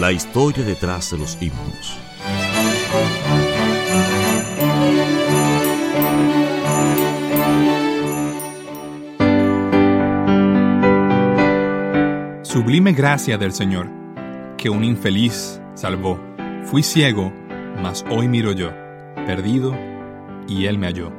La historia detrás de los himnos. Sublime gracia del Señor, que un infeliz salvó. Fui ciego, mas hoy miro yo, perdido, y Él me halló.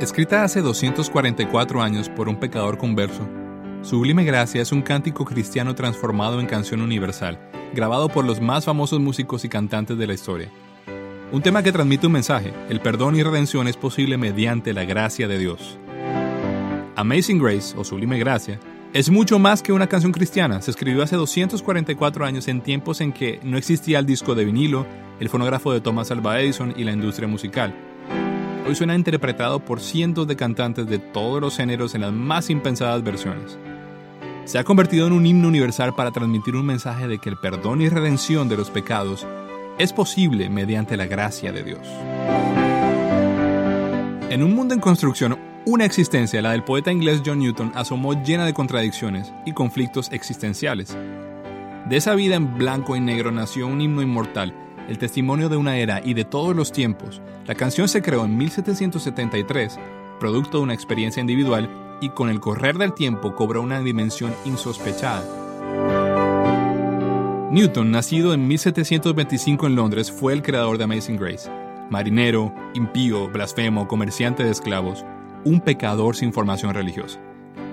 Escrita hace 244 años por un pecador converso, Sublime Gracia es un cántico cristiano transformado en canción universal, grabado por los más famosos músicos y cantantes de la historia. Un tema que transmite un mensaje, el perdón y redención es posible mediante la gracia de Dios. Amazing Grace, o Sublime Gracia, es mucho más que una canción cristiana. Se escribió hace 244 años en tiempos en que no existía el disco de vinilo, el fonógrafo de Thomas Alva Edison y la industria musical. Hoy suena interpretado por cientos de cantantes de todos los géneros en las más impensadas versiones. Se ha convertido en un himno universal para transmitir un mensaje de que el perdón y redención de los pecados es posible mediante la gracia de Dios. En un mundo en construcción, una existencia, la del poeta inglés John Newton, asomó llena de contradicciones y conflictos existenciales. De esa vida en blanco y negro nació un himno inmortal, el testimonio de una era y de todos los tiempos. La canción se creó en 1773, producto de una experiencia individual, y con el correr del tiempo cobró una dimensión insospechada. Newton, nacido en 1725 en Londres, fue el creador de Amazing Grace. Marinero, impío, blasfemo, comerciante de esclavos, un pecador sin formación religiosa.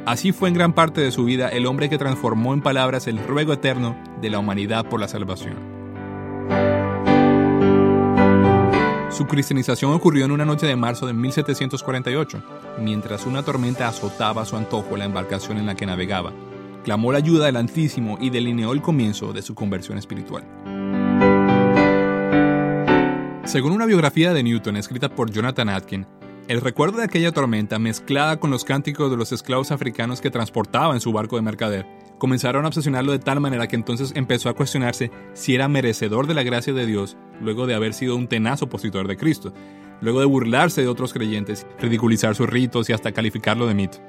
Así fue en gran parte de su vida el hombre que transformó en palabras el ruego eterno de la humanidad por la salvación. Su cristianización ocurrió en una noche de marzo de 1748, mientras una tormenta azotaba a su antojo la embarcación en la que navegaba. Clamó la ayuda del Altísimo y delineó el comienzo de su conversión espiritual. Según una biografía de Newton escrita por Jonathan Atkin, el recuerdo de aquella tormenta, mezclada con los cánticos de los esclavos africanos que transportaba en su barco de mercader, comenzaron a obsesionarlo de tal manera que entonces empezó a cuestionarse si era merecedor de la gracia de Dios luego de haber sido un tenaz opositor de Cristo, luego de burlarse de otros creyentes, ridiculizar sus ritos y hasta calificarlo de mito.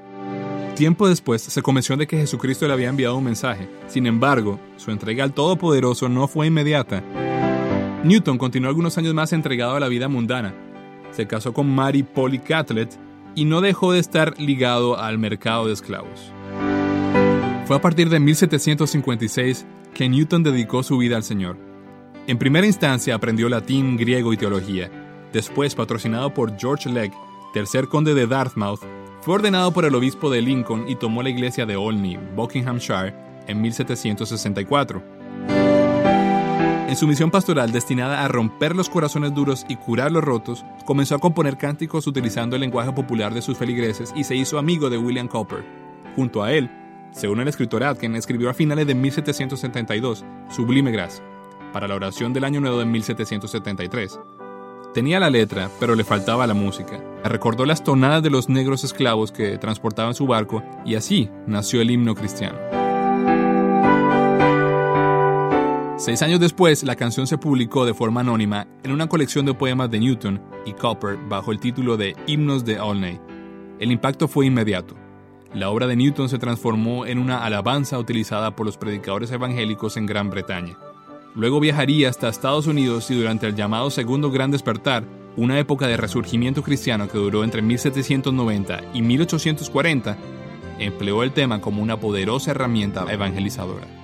Tiempo después se convenció de que Jesucristo le había enviado un mensaje. Sin embargo, su entrega al Todopoderoso no fue inmediata. Newton continuó algunos años más entregado a la vida mundana, se casó con Mary Polly Catlett y no dejó de estar ligado al mercado de esclavos. Fue a partir de 1756 que Newton dedicó su vida al Señor. En primera instancia aprendió latín, griego y teología. Después, patrocinado por George Legg, tercer conde de Dartmouth, fue ordenado por el obispo de Lincoln y tomó la iglesia de Olney, Buckinghamshire, en 1764. En su misión pastoral destinada a romper los corazones duros y curar los rotos, comenzó a componer cánticos utilizando el lenguaje popular de sus feligreses y se hizo amigo de William Cowper. Junto a él, según el escritor Atkin, escribió a finales de 1772 Sublime Gracia, para la oración del Año Nuevo de 1773. Tenía la letra, pero le faltaba la música. Recordó las tonadas de los negros esclavos que transportaban su barco y así nació el himno cristiano. Seis años después, la canción se publicó de forma anónima en una colección de poemas de Newton y Cowper bajo el título de Himnos de Olney. El impacto fue inmediato. La obra de Newton se transformó en una alabanza utilizada por los predicadores evangélicos en Gran Bretaña. Luego viajaría hasta Estados Unidos y durante el llamado Segundo Gran Despertar, una época de resurgimiento cristiano que duró entre 1790 y 1840, empleó el tema como una poderosa herramienta evangelizadora.